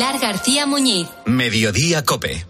Pilar García Muñiz. Mediodía Cope.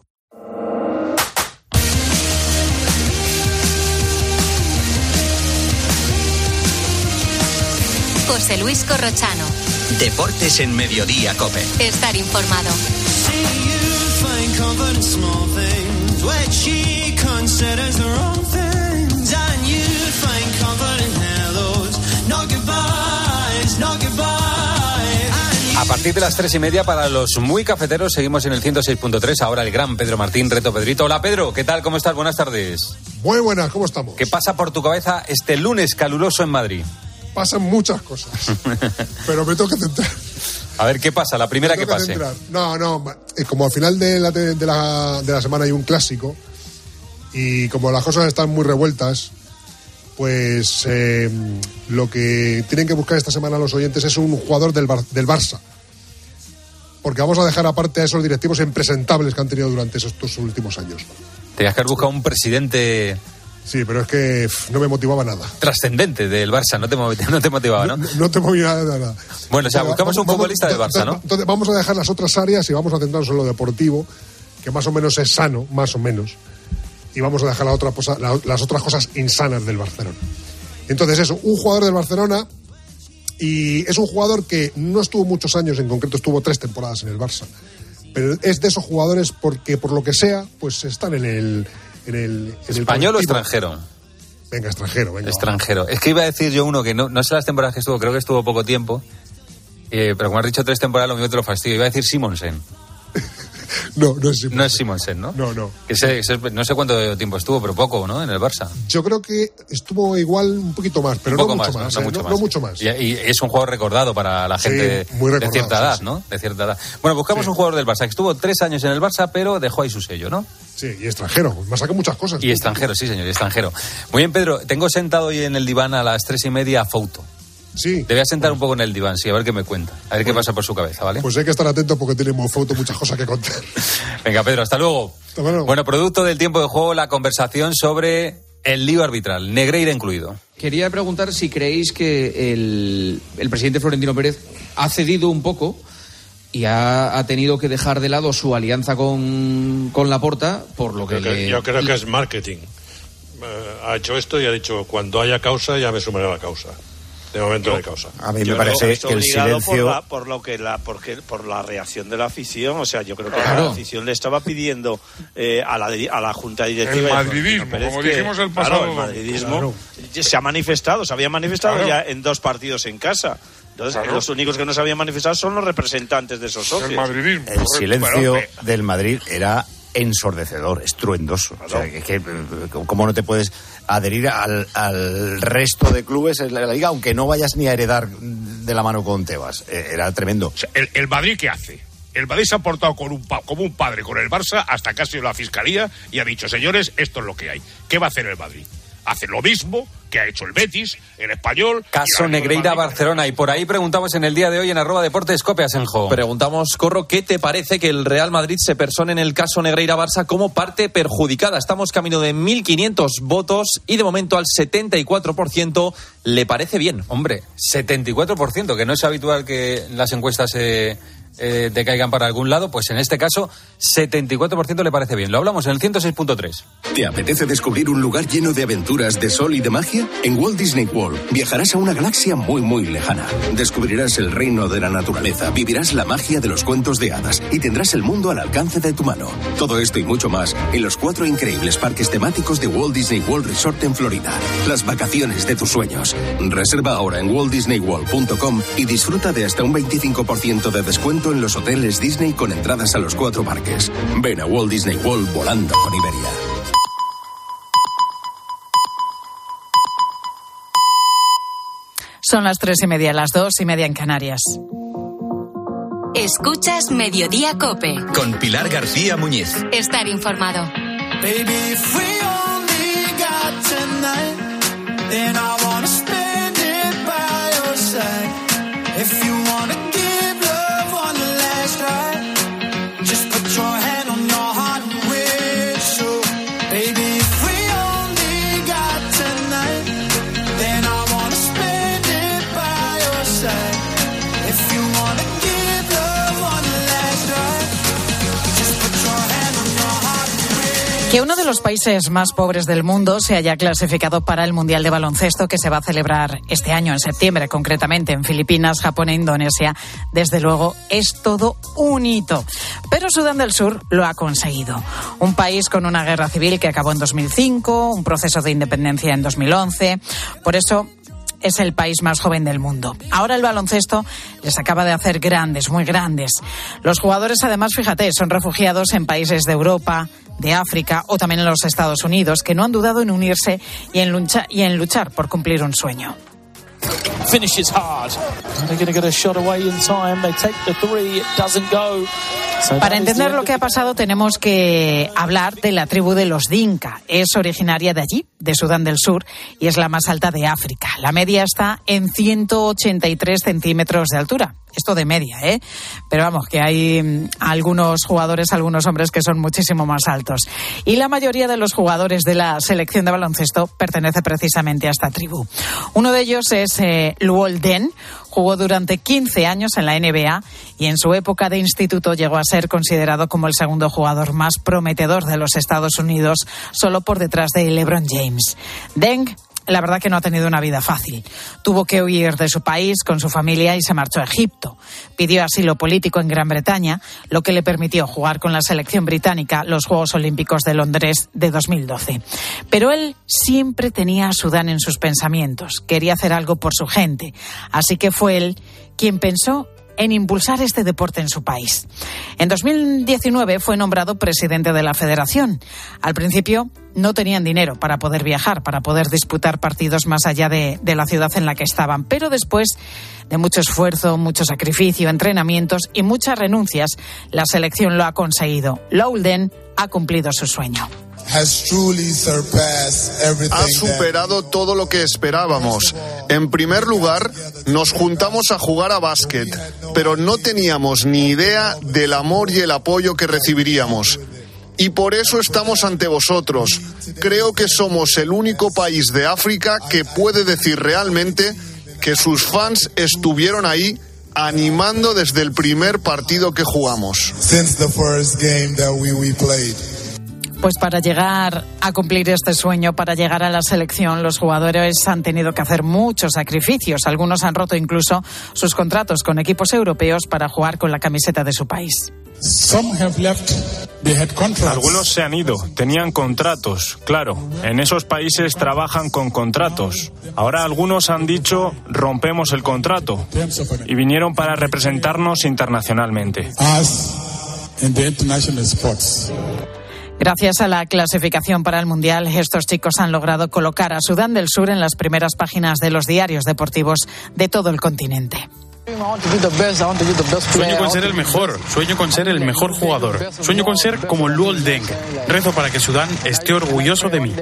José Luis Corrochano. Deportes en Mediodía Cope. Estar informado. A partir de las tres y media, para los muy cafeteros, seguimos en el 106.3. Ahora el gran Pedro Martín, Reto Pedrito. Hola Pedro, ¿qué tal? ¿Cómo estás? Buenas tardes. Muy buenas, ¿cómo estamos? ¿Qué pasa por tu cabeza este lunes caluroso en Madrid? Pasan muchas cosas, pero me tengo que centrar. A ver, ¿qué pasa? La primera Me que pase. centrar. No, no, eh, como al final de la, de, la, de la semana hay un clásico y como las cosas están muy revueltas, pues eh, lo que tienen que buscar esta semana los oyentes es un jugador del, Bar- del Barça. Porque vamos a dejar aparte a esos directivos impresentables que han tenido durante estos últimos años. Tenías que haber buscado un presidente Sí, pero es que no me motivaba nada. trascendente del Barça, no te, no te motivaba, ¿no? No, no te movía nada. Bueno, o sea, buscamos un futbolista del Barça, ¿no? Entonces vamos a dejar las otras áreas y vamos a centrarnos en lo deportivo, que más o menos es sano, más o menos. Y vamos a dejar la otra la- las otras cosas insanas del Barcelona. Entonces eso, un jugador del Barcelona y es un jugador que no estuvo muchos años, en concreto estuvo tres temporadas en el Barça. Pero es de esos jugadores porque por lo que sea, pues están en el... En el en el ¿Español o extranjero? Venga, extranjero, venga. Extranjero. Es que iba a decir yo uno que no, no sé las temporadas que estuvo, creo que estuvo poco tiempo. eh, pero como has dicho tres temporadas, lo mismo te lo fastidio. Iba a decir Simonsen. No, no es Simonsen. No es Simonsen, ¿no? No, no. Que no sé cuánto tiempo estuvo, pero poco, ¿no? En el Barça. Yo creo que estuvo igual un poquito más, pero poco no mucho más, más. ¿no? ¿eh? mucho No- más. no mucho más. Y, y es un jugador recordado para la Sí, gente muy de cierta edad, sí. ¿no? De cierta edad. Bueno, buscamos un jugador del Barça que estuvo tres años en el Barça, pero dejó ahí su sello, ¿no? Sí, y extranjero. Me saca muchas cosas. Y extranjero, sí, señor, y extranjero. Muy bien, Pedro. Tengo sentado hoy en el diván a las tres y media a Fouto. Sí. Te voy a sentar un poco en el diván, sí, a ver qué me cuenta. A ver qué pasa por su cabeza, ¿vale? Pues hay que estar atento porque tenemos foto muchas cosas que contar. Venga, Pedro, hasta luego. Hasta luego. Bueno, producto del tiempo de juego, la conversación sobre el lío arbitral, Negreira incluido. Quería preguntar si creéis que el, el presidente Florentino Pérez ha cedido un poco y ha, ha tenido que dejar de lado su alianza con, con Laporta por lo que, Yo, creo- le- yo creo que es marketing. Eh, ha hecho esto y ha dicho, cuando haya causa ya me sumaré a la causa. De momento no hay causa. A mí Yo me parece que el obligado silencio. por, la, por lo que la porque, por la reacción de la afición o sea yo creo que Claro. la afición le estaba pidiendo eh, a, la, a la junta directiva El de madridismo, como que- dijimos el claro, pasado el domingo. madridismo se ha manifestado se había manifestado Claro. ya en dos partidos en casa entonces Claro. los únicos que no se habían manifestado son los representantes de esos socios El madridismo. El correcto. silencio Bueno, del Madrid era ensordecedor, estruendoso. O sea, que, que, ¿Cómo no te puedes adherir al, al resto de clubes en la liga, aunque no vayas ni a heredar de la mano con Tebas? Eh, Era tremendo. o sea, el, el Madrid, ¿qué hace? El Madrid se ha portado con un pa- como un padre con el Barça hasta casi la fiscalía y ha dicho, señores, esto es lo que hay. ¿Qué va a hacer el Madrid? Hace lo mismo que ha hecho el Betis, el Español. Caso Negreira. Barcelona. Y por ahí preguntamos en el día de hoy en arroba deportes Cope Asenjo. Preguntamos, Corro, ¿qué te parece que el Real Madrid se persone en el caso Negreira Barça como parte perjudicada? Estamos camino de 1.500 votos y de momento al 74% le parece bien. Hombre, 74%, que no es habitual que las encuestas eh, eh, decaigan para algún lado, pues en este caso 74% le parece bien. Lo hablamos en el 106.3. ¿Te apetece descubrir un lugar lleno de aventuras, de sol y de magia? En Walt Disney World viajarás a una galaxia muy muy lejana. Descubrirás el reino de la naturaleza, vivirás la magia de los cuentos de hadas y tendrás el mundo al alcance de tu mano. Todo esto y mucho más en los cuatro increíbles parques temáticos de Walt Disney World Resort en Florida. Las vacaciones de tus sueños. Reserva ahora en waltdisneyworld.com y disfruta de hasta un 25% de descuento en los hoteles Disney con entradas a los cuatro parques. Ven a Walt Disney World volando con Iberia. Son las tres y media, las dos y media en Canarias. Escuchas Mediodía Cope. Con Pilar García Muñiz. Estar informado. Baby, Que uno de los países más pobres del mundo se haya clasificado para el Mundial de Baloncesto que se va a celebrar este año, en septiembre, concretamente en Filipinas, Japón e Indonesia, desde luego es todo un hito. Pero Sudán del Sur lo ha conseguido. Un país con una guerra civil que acabó en 2005, un proceso de independencia en 2011. Por eso es el país más joven del mundo. Ahora el baloncesto les acaba de hacer grandes, muy grandes. Los jugadores, además, fíjate, son refugiados en países de Europa, de África o también en los Estados Unidos, que no han dudado en unirse y en, luchar por cumplir un sueño. Finishes hard. They're going to get a shot away in time. They take the three. It doesn't go. Para entender end lo of que ha pasado tenemos que hablar de la tribu de los Dinka. Es originaria de allí, de Sudán del Sur, y es la más alta de África. La media está en 183 centímetros de altura. Esto de media, ¿eh? Pero vamos, que hay mm, algunos jugadores, algunos hombres que son muchísimo más altos. Y la mayoría de los jugadores de la selección de baloncesto pertenece precisamente a esta tribu. Uno de ellos es eh, Luol Den, jugó durante 15 años en la NBA y en su época de instituto llegó a ser considerado como el segundo jugador más prometedor de los Estados Unidos, solo por detrás de LeBron James. Deng la verdad que no ha tenido una vida fácil. Tuvo que huir de su país con su familia y se marchó a Egipto. Pidió asilo político en Gran Bretaña, lo que le permitió jugar con la selección británica los Juegos Olímpicos de Londres de 2012. Pero él siempre tenía a Sudán en sus pensamientos. Quería hacer algo por su gente. Así que fue él quien pensó en impulsar este deporte en su país. En 2019 fue nombrado presidente de la federación. Al principio no tenían dinero para poder viajar, para poder disputar partidos más allá de, de, la ciudad en la que estaban. Pero después de mucho esfuerzo, mucho sacrificio, entrenamientos y muchas renuncias, la selección lo ha conseguido. Loulden ha cumplido su sueño. Ha superado todo lo que esperábamos. En primer lugar, nos juntamos a jugar a básquet, pero no teníamos ni idea del amor y el apoyo que recibiríamos. Y por eso estamos ante vosotros. Creo que somos el único país de África que puede decir realmente que sus fans estuvieron ahí animando desde el primer partido que jugamos. Pues para llegar a cumplir este sueño, para llegar a la selección, los jugadores han tenido que hacer muchos sacrificios. Algunos han roto incluso sus contratos con equipos europeos para jugar con la camiseta de su país. Algunos se han ido, tenían contratos, claro. En esos países trabajan con contratos. Ahora algunos han dicho rompemos el contrato y vinieron para representarnos internacionalmente. Gracias a la clasificación para el Mundial, estos chicos han logrado colocar a Sudán del Sur en las primeras páginas de los diarios deportivos de todo el continente. Sueño con ser el mejor, sueño con ser el mejor jugador, sueño con ser como Luol Deng. Rezo para que Sudán esté orgulloso de mí.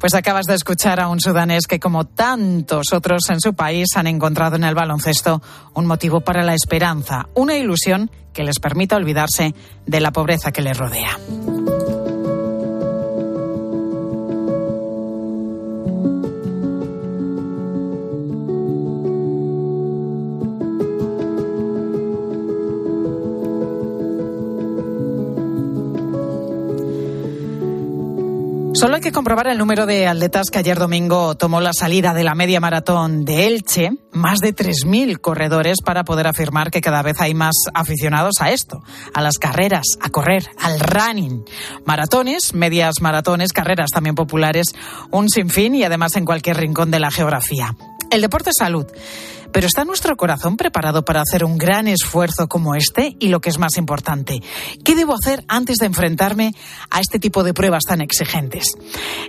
Pues acabas de escuchar a un sudanés que, como tantos otros en su país, han encontrado en el baloncesto un motivo para la esperanza, una ilusión que les permita olvidarse de la pobreza que les rodea. Solo hay que comprobar el número de atletas que ayer domingo tomó la salida de la media maratón de Elche, más de 3.000 corredores para poder afirmar que cada vez hay más aficionados a esto, a las carreras, a correr, al running. Maratones, medias maratones, carreras también populares, un sinfín y además en cualquier rincón de la geografía. El deporte es salud. Pero ¿está nuestro corazón preparado para hacer un gran esfuerzo como este? Y lo que es más importante, ¿qué debo hacer antes de enfrentarme a este tipo de pruebas tan exigentes?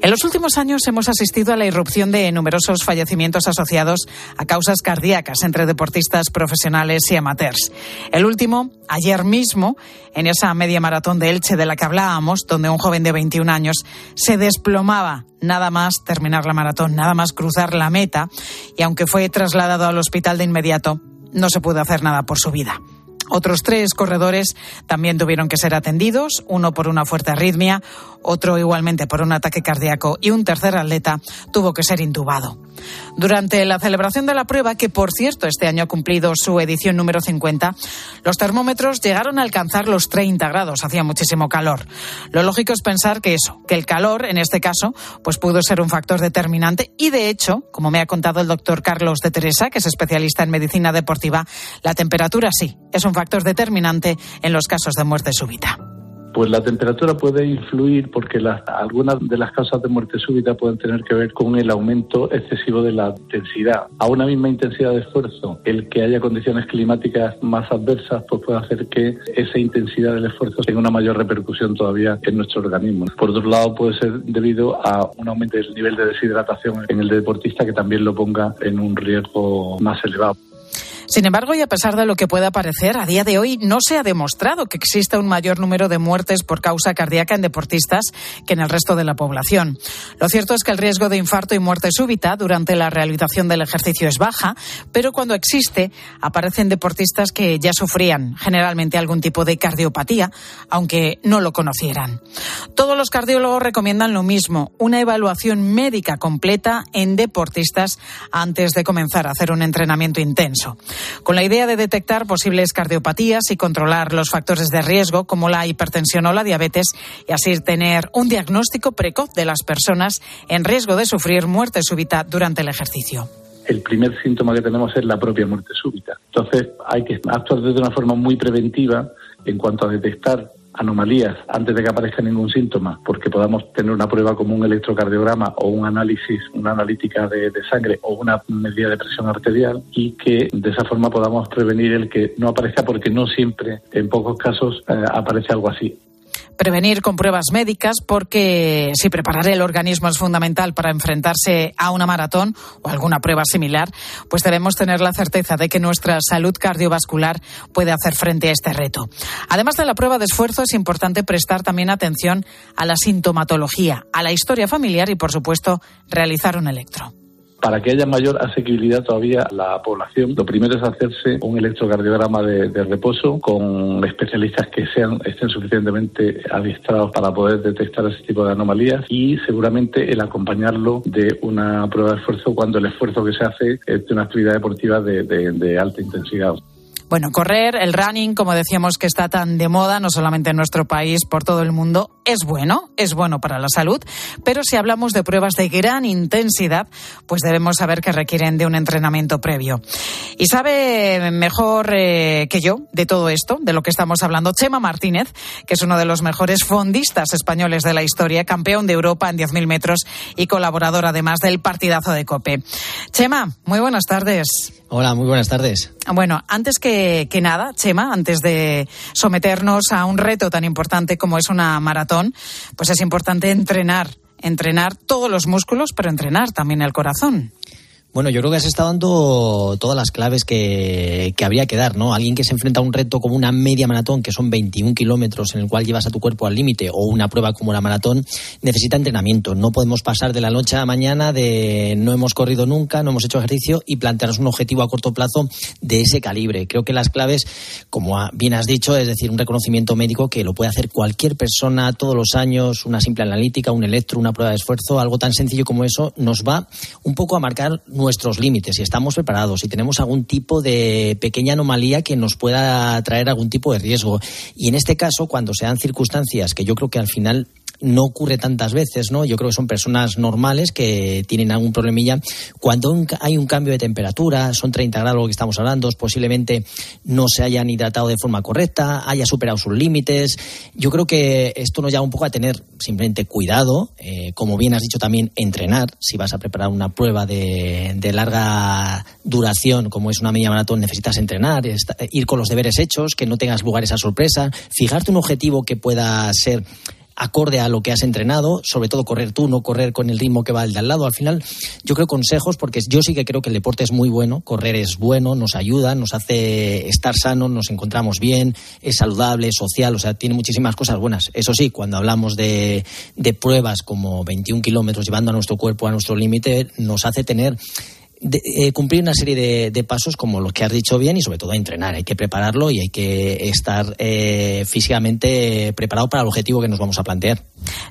En los últimos años hemos asistido a la irrupción de numerosos fallecimientos asociados a causas cardíacas entre deportistas profesionales y amateurs. El último, ayer mismo, en esa media maratón de Elche de la que hablábamos, donde un joven de 21 años se desplomaba nada más terminar la maratón, nada más cruzar la meta, y aunque fue trasladado al hospital de inmediato, no se pudo hacer nada por su vida. Otros tres corredores también tuvieron que ser atendidos, uno por una fuerte arritmia, otro igualmente por un ataque cardíaco y un tercer atleta tuvo que ser intubado. Durante la celebración de la prueba, que por cierto este año ha cumplido su edición número 50, los termómetros llegaron a alcanzar los 30 grados, hacía muchísimo calor. Lo lógico es pensar que eso, que el calor en este caso, pues pudo ser un factor determinante y de hecho, como me ha contado el doctor Carlos de Teresa, que es especialista en medicina deportiva, la temperatura sí, es un factor determinante en los casos de muerte súbita. Pues la temperatura puede influir porque las, algunas de las causas de muerte súbita pueden tener que ver con el aumento excesivo de la intensidad. A una misma intensidad de esfuerzo, el que haya condiciones climáticas más adversas, pues puede hacer que esa intensidad del esfuerzo tenga una mayor repercusión todavía en nuestro organismo. Por otro lado, puede ser debido a un aumento del nivel de deshidratación en el deportista que también lo ponga en un riesgo más elevado. Sin embargo, y a pesar de lo que pueda parecer, a día de hoy no se ha demostrado que exista un mayor número de muertes por causa cardíaca en deportistas que en el resto de la población. Lo cierto es que el riesgo de infarto y muerte súbita durante la realización del ejercicio es baja, pero cuando existe aparecen deportistas que ya sufrían generalmente algún tipo de cardiopatía, aunque no lo conocieran. Todos los cardiólogos recomiendan lo mismo, una evaluación médica completa en deportistas antes de comenzar a hacer un entrenamiento intenso con la idea de detectar posibles cardiopatías y controlar los factores de riesgo como la hipertensión o la diabetes y así tener un diagnóstico precoz de las personas en riesgo de sufrir muerte súbita durante el ejercicio el primer síntoma que tenemos es la propia muerte súbita. Entonces hay que actuar de una forma muy preventiva en cuanto a detectar anomalías antes de que aparezca ningún síntoma, porque podamos tener una prueba como un electrocardiograma o un análisis, una analítica de, sangre o una medida de presión arterial y que de esa forma podamos prevenir el que no aparezca porque no siempre, en pocos casos, eh, aparece algo así prevenir con pruebas médicas porque si preparar el organismo es fundamental para enfrentarse a una maratón o alguna prueba similar, pues debemos tener la certeza de que nuestra salud cardiovascular puede hacer frente a este reto. Además de la prueba de esfuerzo, es importante prestar también atención a la sintomatología, a la historia familiar y, por supuesto, realizar un electro para que haya mayor asequibilidad todavía a la población, lo primero es hacerse un electrocardiograma de, reposo con especialistas que sean estén suficientemente adiestrados para poder detectar ese tipo de anomalías y seguramente el acompañarlo de una prueba de esfuerzo cuando el esfuerzo que se hace es de una actividad deportiva de, de, de alta intensidad. Bueno, correr, el running, como decíamos que está tan de moda, no solamente en nuestro país, por todo el mundo, es bueno, es bueno para la salud, pero si hablamos de pruebas de gran intensidad, pues debemos saber que requieren de un entrenamiento previo. Y sabe mejor eh, que yo de todo esto, de lo que estamos hablando, Chema Martínez, que es uno de los mejores fondistas españoles de la historia, campeón de Europa en 10.000 metros y colaborador además del partidazo de COPE. Chema, muy buenas tardes. Hola, muy buenas tardes. Bueno, antes que, que, nada, Chema, antes de someternos a un reto tan importante como es una maratón, pues es importante entrenar, entrenar todos los músculos, pero entrenar también el corazón. Bueno, yo creo que has estado dando todas las claves que, habría que dar, ¿no? Alguien que se enfrenta a un reto como una media maratón, que son 21 kilómetros en el cual llevas a tu cuerpo al límite, o una prueba como la maratón, necesita entrenamiento. No podemos pasar de la noche a la mañana de no hemos corrido nunca, no hemos hecho ejercicio y plantearnos un objetivo a corto plazo de ese calibre. Creo que las claves, como bien has dicho, es decir, un reconocimiento médico que lo puede hacer cualquier persona todos los años, una simple analítica, un electro, una prueba de esfuerzo, algo tan sencillo como eso, nos va un poco a marcar nuestros límites, si estamos preparados, si tenemos algún tipo de pequeña anomalía que nos pueda traer algún tipo de riesgo. Y en este caso, cuando sean circunstancias que yo creo que al final no ocurre tantas veces, ¿no? Yo creo que son personas normales que tienen algún problemilla. Cuando hay un cambio de temperatura, son 30 grados lo que estamos hablando, posiblemente no se hayan hidratado de forma correcta, haya superado sus límites. Yo creo que esto nos llama un poco a tener simplemente cuidado, eh, como bien has dicho también, entrenar. Si vas a preparar una prueba de, de larga duración, como es una media maratón, necesitas entrenar, esta- ir con los deberes hechos, que no tengas lugares a sorpresa, fijarte un objetivo que pueda ser acorde a lo que has entrenado, sobre todo correr tú, no correr con el ritmo que va el de al lado. Al final, yo creo consejos, porque yo sí que creo que el deporte es muy bueno, correr es bueno, nos ayuda, nos hace estar sanos, nos encontramos bien, es saludable, es social, o sea, tiene muchísimas cosas buenas. Eso sí, cuando hablamos de, de pruebas como 21 kilómetros llevando a nuestro cuerpo a nuestro límite, nos hace tener de- eh, cumplir una serie de, de pasos como los que has dicho bien y sobre todo entrenar. Hay que prepararlo y hay que estar eh, físicamente preparado para el objetivo que nos vamos a plantear.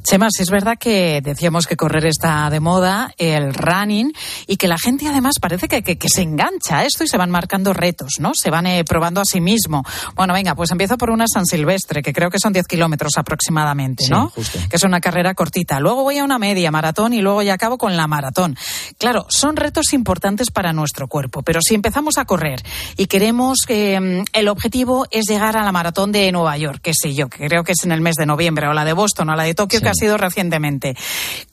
Chema, sí es verdad que decíamos que correr está de moda, el running, y que la gente además parece que, que- que se engancha a esto y se van marcando retos, ¿no? Se van eh, probando a sí mismo. Bueno, venga, pues empiezo por una San Silvestre, que creo que son 10 kilómetros aproximadamente, ¿no? Sí, justo. Que es una carrera cortita. Luego voy a una media maratón y luego ya acabo con la maratón. Claro, son retos importantes para nuestro cuerpo, pero si empezamos a correr y queremos que mm, el objetivo es llegar a la maratón de Nueva York, qué sé yo, que creo que es en el mes de noviembre, o la de Boston, o la de Tokio, que ha sido recientemente.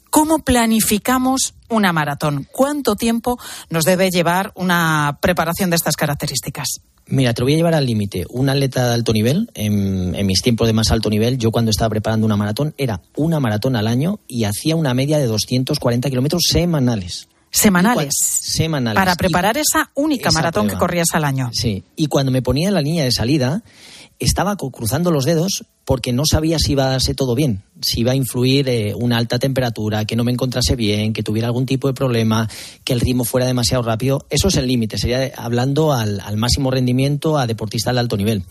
¿Cómo planificamos una maratón? ¿Cuánto tiempo nos debe llevar una preparación de estas características? Mira, te lo voy a llevar al límite. Un atleta de alto nivel, en, en mis tiempos de más alto nivel, yo cuando estaba preparando una maratón, era una maratón al año y hacía una media de 240 kilómetros semanales. Semanales. Semanales. Para Y- preparar esa única esa maratón que corrías al año. Sí, y cuando me ponía en la línea de salida, estaba cruzando los dedos porque no sabía si iba a darse todo bien, si iba a influir eh, una alta temperatura, que no me encontrase bien, que tuviera algún tipo de problema, que el ritmo fuera demasiado rápido. Eso es el límite, sería hablando al, máximo rendimiento a deportistas de alto nivel.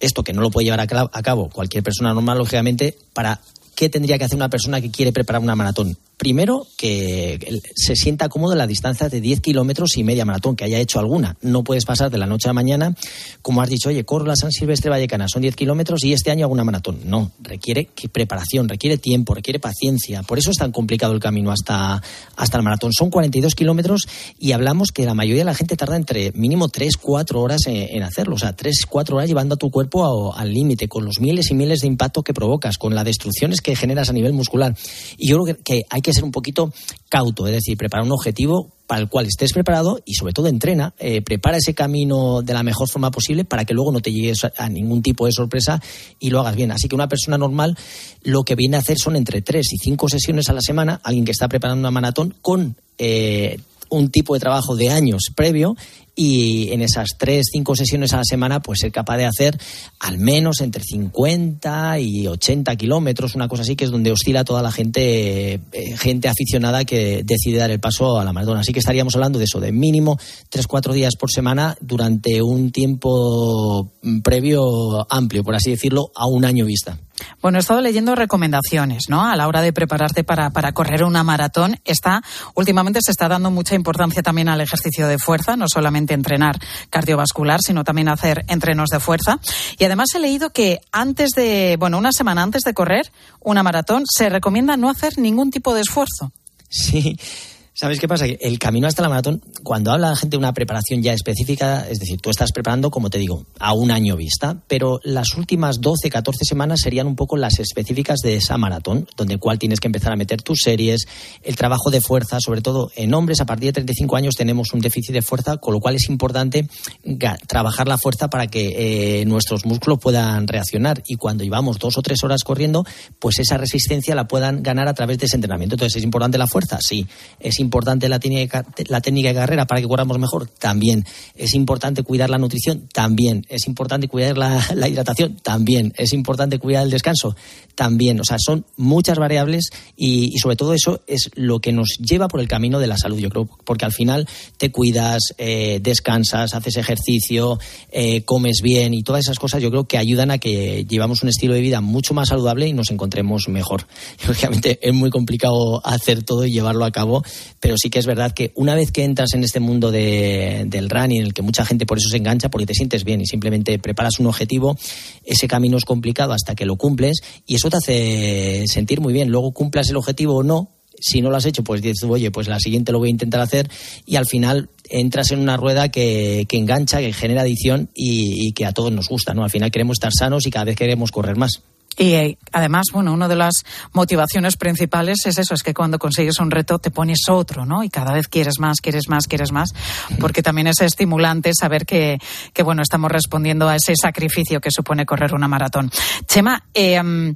Esto que no lo puede llevar a, a cabo cualquier persona normal, lógicamente, para qué tendría que hacer una persona que quiere preparar una maratón. Primero, que se sienta cómodo en la distancia de 10 kilómetros y media maratón, que haya hecho alguna. No puedes pasar de la noche a la mañana, como has dicho, oye, corro la San Silvestre Vallecana, son 10 kilómetros y este año hago una maratón. No, requiere preparación, requiere tiempo, requiere paciencia. Por eso es tan complicado el camino hasta, hasta el maratón. Son 42 kilómetros y hablamos que la mayoría de la gente tarda entre mínimo 3, 4 horas en, hacerlo. O sea, 3, 4 horas llevando a tu cuerpo al límite, con los miles y miles de impactos que provocas, con las destrucciones que generas a nivel muscular. Y yo creo que, que hay que ser un poquito cauto, es decir, preparar un objetivo para el cual estés preparado y sobre todo entrena, eh, prepara ese camino de la mejor forma posible para que luego no te llegues a, ningún tipo de sorpresa y lo hagas bien. Así que una persona normal lo que viene a hacer son entre tres y cinco sesiones a la semana, alguien que está preparando una maratón con eh, un tipo de trabajo de años previo y en esas tres, cinco sesiones a la semana, pues ser capaz de hacer al menos entre 50 y 80 kilómetros, una cosa así, que es donde oscila toda la gente, eh, gente aficionada que decide dar el paso a la maratón. Así que estaríamos hablando de eso, de mínimo tres, cuatro días por semana durante un tiempo mm, previo amplio, por así decirlo, a un año vista. Bueno, he estado leyendo recomendaciones, ¿no? A la hora de prepararte para, para correr una maratón, está, últimamente se está dando mucha importancia también al ejercicio de fuerza, no solamente entrenar cardiovascular, sino también hacer entrenos de fuerza. Y además he leído que antes de, bueno, una semana antes de correr una maratón, se recomienda no hacer ningún tipo de esfuerzo. Sí. ¿Sabes qué pasa? Que el camino hasta la maratón, cuando habla la gente de una preparación ya específica, es decir, tú estás preparando, como te digo, a un año vista, pero las últimas 12, 14 semanas serían un poco las específicas de esa maratón, donde cual tienes que empezar a meter tus series, el trabajo de fuerza, sobre todo en hombres a partir de 35 años tenemos un déficit de fuerza, con lo cual es importante trabajar la fuerza para que eh, nuestros músculos puedan reaccionar y cuando llevamos dos o tres horas corriendo, pues esa resistencia la puedan ganar a través de ese entrenamiento. Entonces, ¿es importante la fuerza? Sí. ¿Es importante la técnica, la técnica de carrera para que corramos mejor? También. ¿Es importante cuidar la nutrición? También. ¿Es importante cuidar la, hidratación? También. ¿Es importante cuidar el descanso? También. O sea, son muchas variables y, sobre todo eso es lo que nos lleva por el camino de la salud, yo creo, porque al final te cuidas, eh, descansas, haces ejercicio, eh, comes bien y todas esas cosas yo creo que ayudan a que llevamos un estilo de vida mucho más saludable y nos encontremos mejor. Lógicamente es muy complicado hacer todo y llevarlo a cabo, pero sí que es verdad que una vez que entras en este mundo de, del running, en el que mucha gente por eso se engancha, porque te sientes bien y simplemente preparas un objetivo, ese camino es complicado hasta que lo cumples y eso te hace sentir muy bien. Luego cumplas el objetivo o no, si no lo has hecho, pues dices, oye, pues la siguiente lo voy a intentar hacer y al final entras en una rueda que, que engancha, que genera adicción y, y que a todos nos gusta, ¿no? Al final queremos estar sanos y cada vez queremos correr más. Y eh, además, bueno, una de las motivaciones principales es eso, es que cuando consigues un reto te pones otro, ¿no? Y cada vez quieres más, quieres más, quieres más, porque también es estimulante saber que, que bueno, estamos respondiendo a ese sacrificio que supone correr una maratón. Chema, eh, um,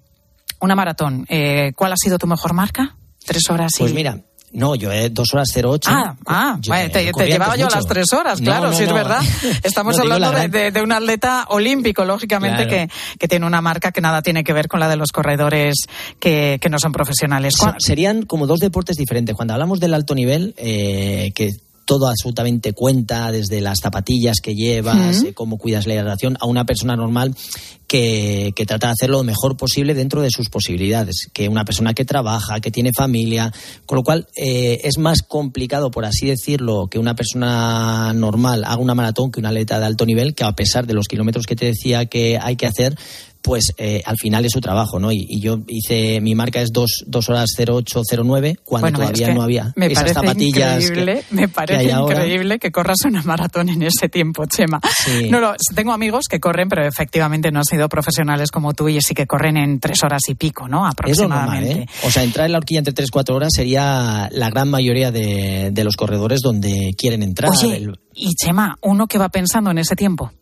una maratón, eh, ¿cuál ha sido tu mejor marca? Tres horas y... Pues mira, no, yo dos horas 08. Ah, ah Yo, vale, te, llevaba yo mucho. las tres horas, No, claro, no, sí es no. verdad. Estamos No, hablando la de, gran- de- de un atleta olímpico, lógicamente, Claro. que, que tiene una marca que nada tiene que ver con la de los corredores que, que no son profesionales. Se- serían como dos deportes diferentes. Cuando hablamos del alto nivel, eh, que todo absolutamente cuenta, desde las zapatillas que llevas, eh, cómo cuidas la hidratación, a una persona normal que, que trata de hacer lo mejor posible dentro de sus posibilidades, que una persona que trabaja, que tiene familia, con lo cual eh, es más complicado, por así decirlo, que una persona normal haga una maratón que una atleta de alto nivel, que a pesar de los kilómetros que te decía que hay que hacer, pues eh, al final es su trabajo, ¿no? Y, y yo hice, mi marca es 2 dos, horas 0809, cuando Bueno, es todavía que no había me esas parece zapatillas. increíble, que- me que parece ahora. increíble que corras una maratón en ese tiempo, Chema. Sí. No, no, tengo amigos que corren, pero efectivamente no han sido profesionales como tú y sí que corren en tres horas y pico, ¿no? Es lo normal, Aproximadamente. ¿eh? O sea, entrar en la horquilla entre 3 4 horas sería la gran mayoría de, de los corredores donde quieren entrar. Oye, El- y Chema, uno que va pensando en ese tiempo.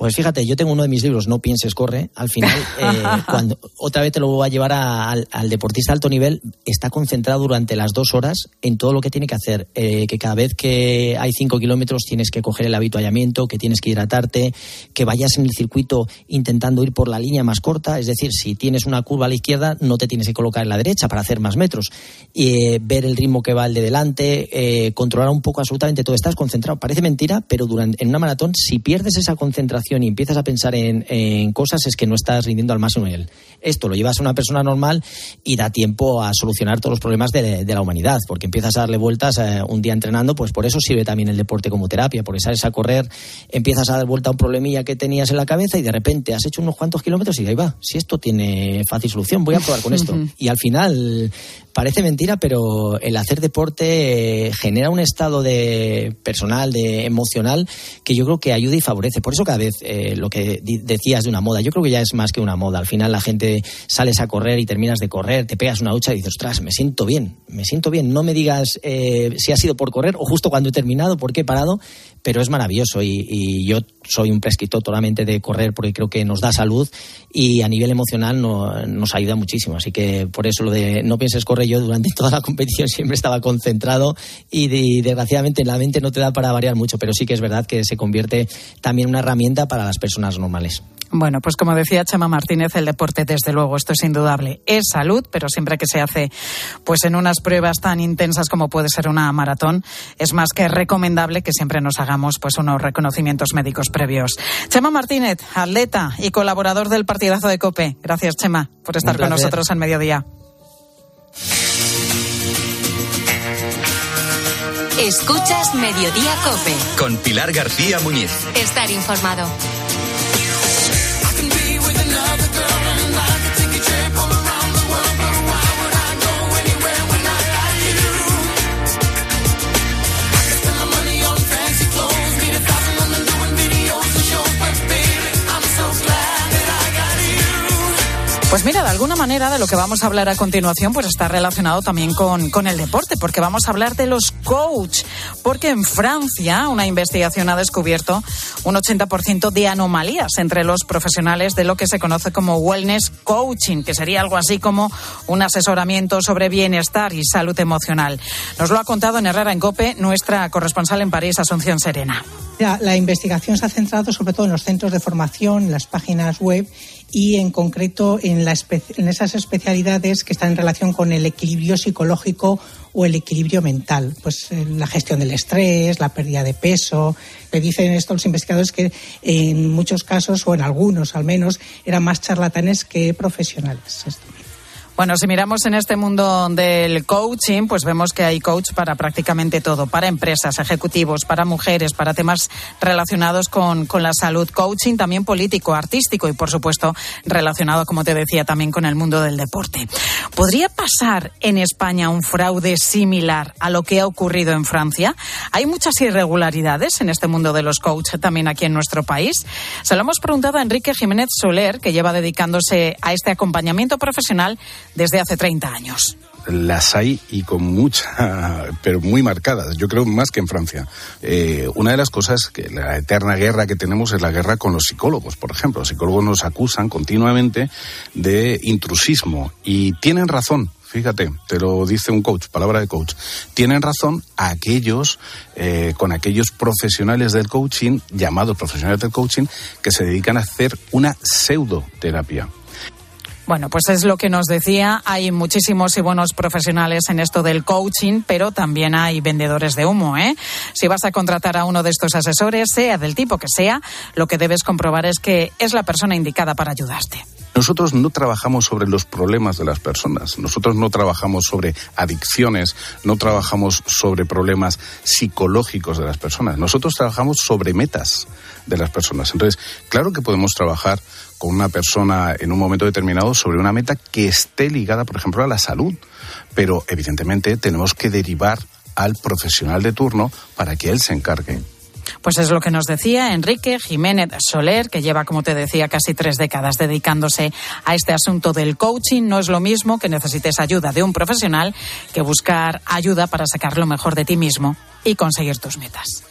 Pues fíjate, yo tengo uno de mis libros, No pienses, corre. Al final, eh, cuando otra vez te lo va a llevar a- al, al deportista de alto nivel, está concentrado durante las dos horas en todo lo que tiene que hacer. Eh, que cada vez que hay cinco kilómetros tienes que coger el habituallamiento, que tienes que hidratarte, que vayas en el circuito intentando ir por la línea más corta. Es decir, si tienes una curva a la izquierda, no te tienes que colocar en la derecha para hacer más metros. Y, eh, ver el ritmo que va el de delante, eh, controlar un poco absolutamente todo. Estás concentrado. Parece mentira, pero durante, en una maratón, si pierdes esa concentración y empiezas a pensar en, en cosas, es que no estás rindiendo al máximo nivel. Esto lo llevas a una persona normal y da tiempo a solucionar todos los problemas de, de la humanidad, porque empiezas a darle vueltas eh, un día entrenando, pues por eso sirve también el deporte como terapia, porque sales a correr, empiezas a dar vuelta a un problemilla que tenías en la cabeza y de repente has hecho unos cuantos kilómetros y ahí va, si esto tiene fácil solución, voy a probar con esto. Y al final parece mentira, pero el hacer deporte eh, genera un estado de personal, de emocional, que yo creo que ayuda y favorece. Por eso cada vez eh, lo que decías de una moda, yo creo que ya es más que una moda. Al final la gente sales a correr y terminas de correr, te pegas una ducha y dices, ostras, me siento bien, me siento bien. No me digas eh, si ha sido por correr o justo cuando he terminado, por qué he parado, pero es maravilloso y, y yo soy un prescriptor totalmente de correr porque creo que nos da salud y a nivel emocional no- nos ayuda muchísimo. Así que por eso lo de no pienses correr, yo durante toda la competición siempre estaba concentrado y, de- desgraciadamente la mente no te da para variar mucho, pero sí que es verdad que se convierte también en una herramienta para las personas normales. Bueno, pues como decía Chema Martínez, el deporte, desde luego, esto es indudable. Es salud, pero siempre que se hace pues en unas pruebas tan intensas como puede ser una maratón, es más que recomendable que siempre nos hagamos pues unos reconocimientos médicos previos. Chema Martínez, atleta y colaborador del partidazo de COPE. Gracias, Chema, por estar con nosotros en mediodía. Escuchas Mediodía Cope. Con Pilar García Muñiz. Estar informado. Pues mira, de alguna manera de lo que vamos a hablar a continuación pues está relacionado también con, con el deporte, porque vamos a hablar de los coach, porque en Francia una investigación ha descubierto un 80% de anomalías entre los profesionales de lo que se conoce como wellness coaching, que sería algo así como un asesoramiento sobre bienestar y salud emocional. Nos lo ha contado en Herrera en Cope nuestra corresponsal en París, Asunción Serena. La, la investigación se ha centrado sobre todo en los centros de formación, en las páginas web y en concreto en, en esas especialidades que están en relación con el equilibrio psicológico o el equilibrio mental. Pues eh, la gestión del estrés, la pérdida de peso. Le dicen esto los investigadores que en muchos casos, o en algunos al menos, eran más charlatanes que profesionales. Bueno, si miramos en este mundo del coaching, pues vemos que hay coach para prácticamente todo, para empresas, ejecutivos, para mujeres, para temas relacionados con, con la salud, coaching también político, artístico y, por supuesto, relacionado, como te decía, también con el mundo del deporte. ¿Podría pasar en España un fraude similar a lo que ha ocurrido en Francia? ¿Hay muchas irregularidades en este mundo de los coach también aquí en nuestro país? Se lo hemos preguntado a Enrique Jiménez Soler, que lleva dedicándose a este acompañamiento profesional desde hace 30 años. Las hay y con mucha, pero muy marcadas, yo creo más que en Francia. Eh, una de las cosas, que la eterna guerra que tenemos es la guerra con los psicólogos, por ejemplo. Los psicólogos nos acusan continuamente de intrusismo y tienen razón. Fíjate, te lo dice un coach, palabra de coach. Tienen razón aquellos, eh, con aquellos profesionales del coaching, llamados profesionales del coaching, que se dedican a hacer una pseudoterapia. Bueno, pues es lo que nos decía. Hay muchísimos y buenos profesionales en esto del coaching, pero también hay vendedores de humo. ¿eh? Si vas a contratar a uno de estos asesores, sea del tipo que sea, lo que debes comprobar es que es la persona indicada para ayudarte. Nosotros no trabajamos sobre los problemas de las personas, nosotros no trabajamos sobre adicciones, no trabajamos sobre problemas psicológicos de las personas, nosotros trabajamos sobre metas de las personas. Entonces, claro que podemos trabajar con una persona en un momento determinado sobre una meta que esté ligada, por ejemplo, a la salud, pero evidentemente tenemos que derivar al profesional de turno para que él se encargue. Pues es lo que nos decía Enrique Jiménez Soler, que lleva, como te decía, casi tres décadas dedicándose a este asunto del coaching. No es lo mismo que necesites ayuda de un profesional que buscar ayuda para sacar lo mejor de ti mismo y conseguir tus metas.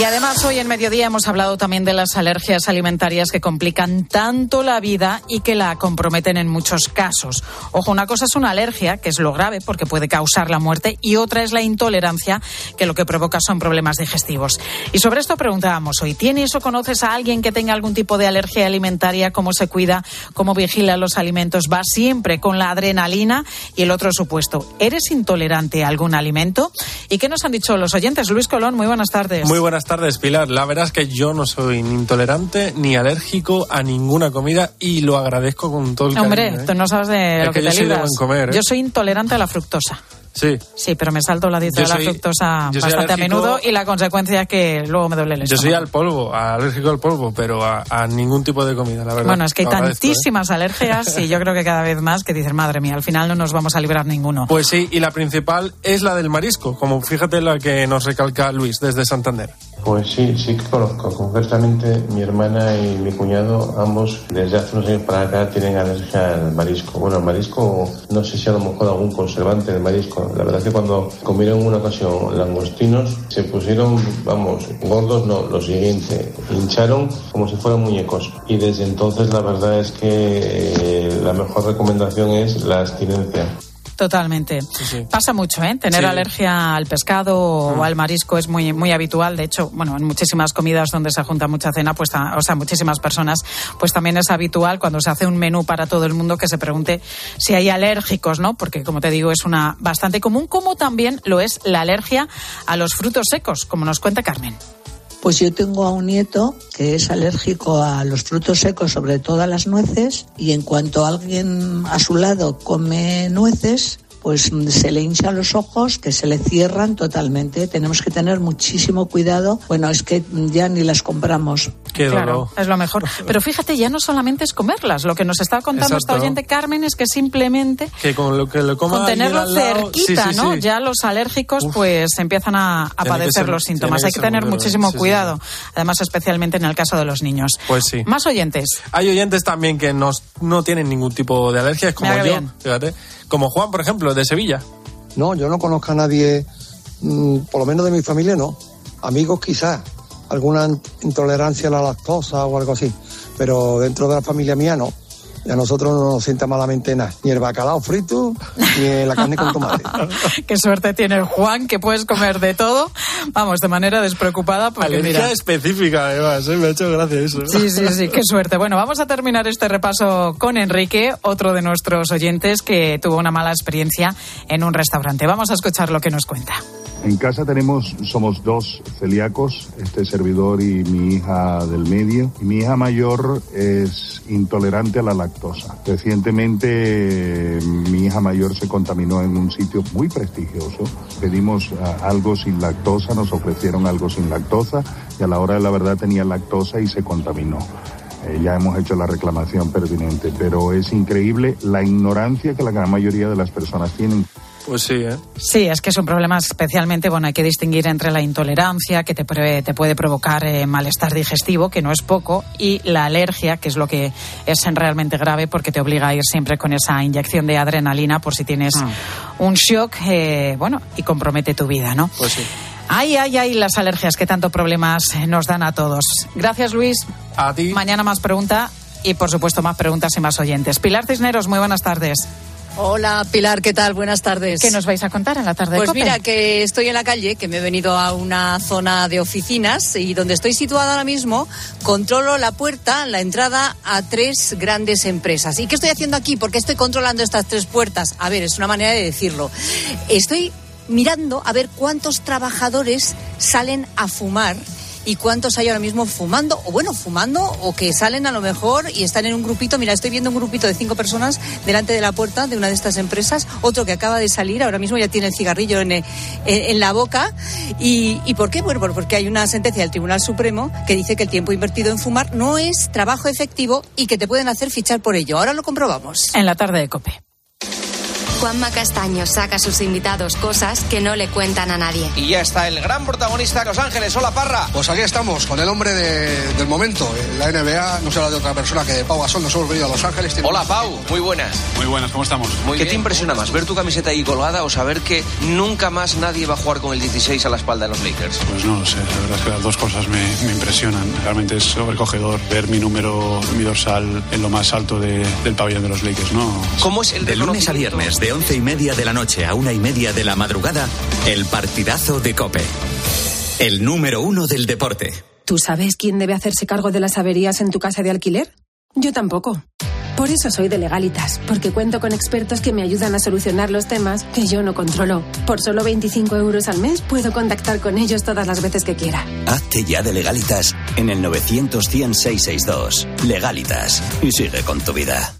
Y además hoy en mediodía hemos hablado también de las alergias alimentarias que complican tanto la vida y que la comprometen en muchos casos. Ojo, una cosa es una alergia, que es lo grave porque puede causar la muerte, y otra es la intolerancia, que lo que provoca son problemas digestivos. Y sobre esto preguntábamos hoy, ¿tienes o conoces a alguien que tenga algún tipo de alergia alimentaria? ¿Cómo se cuida? ¿Cómo vigila los alimentos? Va siempre con la adrenalina y el otro supuesto. ¿Eres intolerante a algún alimento? ¿Y qué nos han dicho los oyentes? Luis Colón, muy buenas tardes. Muy buenas Pilar. La verdad es que yo no soy ni intolerante ni alérgico a ninguna comida y lo agradezco con todo el Hombre, cariño, ¿eh? tú no sabes de Es lo que, que yo te soy de buen comer, ¿eh? Yo soy intolerante a la fructosa. Sí. Sí, pero me salto la dieta Yo de la soy- fructosa yo bastante a menudo y la consecuencia es que luego me duele el Yo estómago. soy al polvo, alérgico al polvo, pero a, a ningún tipo de comida, la verdad. Bueno, es que hay ¿eh? tantísimas alergias y yo creo que cada vez más que dices, madre mía, al final no nos vamos a librar ninguno. Pues sí, y la principal es la del marisco, como fíjate la que nos recalca Luis desde Santander. Pues sí, sí que conozco. Concretamente, mi hermana y mi cuñado, ambos, desde hace unos años para acá, tienen alergia al marisco. Bueno, al marisco, no sé si a lo mejor algún conservante del marisco. La verdad es que cuando comieron una ocasión langostinos, se pusieron, vamos, gordos, no, lo siguiente, hincharon como si fueran muñecos. Y desde entonces, la verdad es que eh, la mejor recomendación es la abstinencia. Totalmente. Pasa mucho, ¿eh? Tener Sí. alergia al pescado o al marisco es muy muy habitual. De hecho, bueno, en muchísimas comidas donde se junta mucha cena, pues, ta- o sea, muchísimas personas, pues también es habitual cuando se hace un menú para todo el mundo que se pregunte si hay alérgicos, ¿no? Porque, como te digo, es una bastante común, como también lo es la alergia a los frutos secos, como nos cuenta Carmen. Pues yo tengo a un nieto que es alérgico a los frutos secos, sobre todo a las nueces, y en cuanto alguien a su lado come nueces, pues se le hinchan los ojos, que se le cierran totalmente. Tenemos que tener muchísimo cuidado. Bueno, es que ya ni las compramos. claro, es lo mejor. Pero fíjate, ya no solamente es comerlas. Lo que nos está contando esta oyente Carmen es que simplemente Que con lo que lo coma con tenerlo cerquita, Sí, sí, ¿no? sí. Ya los alérgicos pues empiezan a, padecer ser- los síntomas. Hay que tener muy muchísimo sí, sí, cuidado. Además, especialmente en el caso de los niños. Pues sí. Más oyentes. Hay oyentes también que nos- no tienen ningún tipo de alergias, como yo, bien. fíjate. Como Juan, por ejemplo, de Sevilla. No, yo no conozco a nadie, mm, por lo menos de mi familia no. Amigos quizás, alguna in- intolerancia a la lactosa o algo así, pero dentro de la familia mía no. Y a nosotros no nos sienta malamente nada, ni el bacalao frito, ni la carne con tomate. Qué suerte tiene el Juan, que puedes comer de todo. Vamos, de manera despreocupada, porque Alergia mira. específica, además, ¿eh? me ha hecho gracia eso. Sí, sí, sí, qué suerte. Bueno, vamos a terminar este repaso con Enrique, otro de nuestros oyentes que tuvo una mala experiencia en un restaurante. Vamos a escuchar lo que nos cuenta. En casa tenemos, somos dos celíacos, este servidor y mi hija del medio. Y mi hija mayor es intolerante a la lactosa. Recientemente mi hija mayor se contaminó en un sitio muy prestigioso. Pedimos ah, algo sin lactosa, nos ofrecieron algo sin lactosa y a la hora de la verdad tenía lactosa y se contaminó. Eh, ya hemos hecho la reclamación pertinente, pero es increíble la ignorancia que la gran mayoría de las personas tienen. Pues sí, ¿eh? Sí, es que es un problema especialmente, bueno, hay que distinguir entre la intolerancia, que te, pre- te puede provocar eh, malestar digestivo, que no es poco, y la alergia, que es lo que es realmente grave porque te obliga a ir siempre con esa inyección de adrenalina por si tienes un shock, eh, bueno, y compromete tu vida, ¿no? Pues sí. Ay, ay, ay, las alergias que tanto problemas nos dan a todos. Gracias, Luis. A ti. Mañana más pregunta y, por supuesto, más preguntas y más oyentes. Pilar Cisneros, muy buenas tardes. Hola Pilar, ¿qué tal? Buenas tardes. ¿Qué nos vais a contar en la tarde de Pues COPE? mira, que estoy en la calle, que me he venido a una zona de oficinas y donde estoy situada ahora mismo, controlo la puerta, la entrada a tres grandes empresas. ¿Y qué estoy haciendo aquí? ¿Por qué estoy controlando estas tres puertas? A ver, es una manera de decirlo. Estoy mirando a ver cuántos trabajadores salen a fumar y cuántos hay ahora mismo fumando, o bueno, fumando, o que salen a lo mejor y están en un grupito. Mira, estoy viendo un grupito de cinco personas delante de la puerta de una de estas empresas, otro que acaba de salir, ahora mismo ya tiene el cigarrillo en, eh, en- la boca. ¿Y, ¿Y por qué? Bueno, porque hay una sentencia del Tribunal Supremo que dice que el tiempo invertido en fumar no es trabajo efectivo y que te pueden hacer fichar por ello. Ahora lo comprobamos. En la tarde de COPE. Juanma Castaño saca a sus invitados cosas que no le cuentan a nadie. Y ya está el gran protagonista de Los Ángeles. Hola, Parra. Pues aquí estamos, con el hombre de- del momento. La NBA no se habla de otra persona que de Pau Gasol. Nos hemos venido a Los Ángeles. Hola, Pau. Muy buenas. Muy buenas, ¿cómo estamos? ¿Qué te impresiona más, ver tu camiseta ahí colgada o saber que nunca más nadie va a jugar con el 16 a la espalda de los Lakers? Pues no lo sé, la verdad es que las dos cosas me, me impresionan. Realmente es sobrecogedor ver mi número, mi dorsal en lo más alto de- del pabellón de los Lakers, ¿no? ¿Cómo es el De lunes a viernes, de once y media de la noche a una y media de la madrugada, el partidazo de Cope. El número uno del deporte. ¿Tú sabes quién debe hacerse cargo de las averías en tu casa de alquiler? Yo tampoco. Por eso soy de Legalitas, porque cuento con expertos que me ayudan a solucionar los temas que yo no controlo. Por solo 25 euros al mes puedo contactar con ellos todas las veces que quiera. Hazte ya de legalitas en el 900 100 662. Legalitas. Y sigue con tu vida.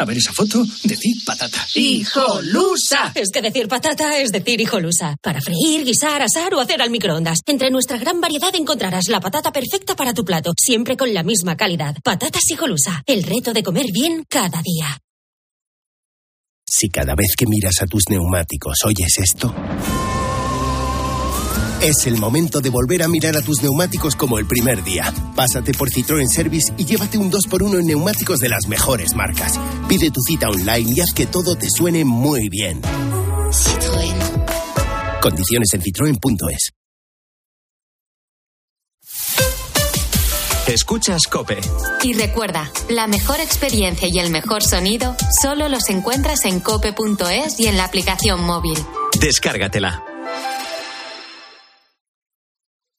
A ver esa foto, decid patata. ¡Hijolusa! Es que decir patata es decir hijolusa. Para freír, guisar, asar o hacer al microondas. Entre nuestra gran variedad encontrarás la patata perfecta para tu plato, siempre con la misma calidad. Patatas hijolusa. El reto de comer bien cada día. Si cada vez que miras a tus neumáticos oyes esto, es el momento de volver a mirar a tus neumáticos como el primer día. Pásate por Citroën Service y llévate un 2x1 en neumáticos de las mejores marcas. Pide tu cita online y haz que todo te suene muy bien. Citroën. Condiciones en citroen.es. Escuchas Cope. Y recuerda, la mejor experiencia y el mejor sonido solo los encuentras en cope.es y en la aplicación móvil. Descárgatela.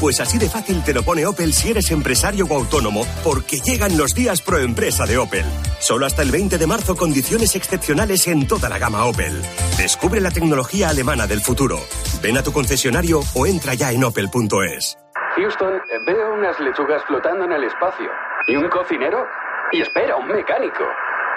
Pues así de fácil te lo pone Opel si eres empresario o autónomo, porque llegan los días pro empresa de Opel. Solo hasta el 20 de marzo condiciones excepcionales en toda la gama Opel. Descubre la tecnología alemana del futuro. Ven a tu concesionario o entra ya en opel.es. Houston, veo unas lechugas flotando en el espacio. ¿Y un cocinero? Y espera, un mecánico.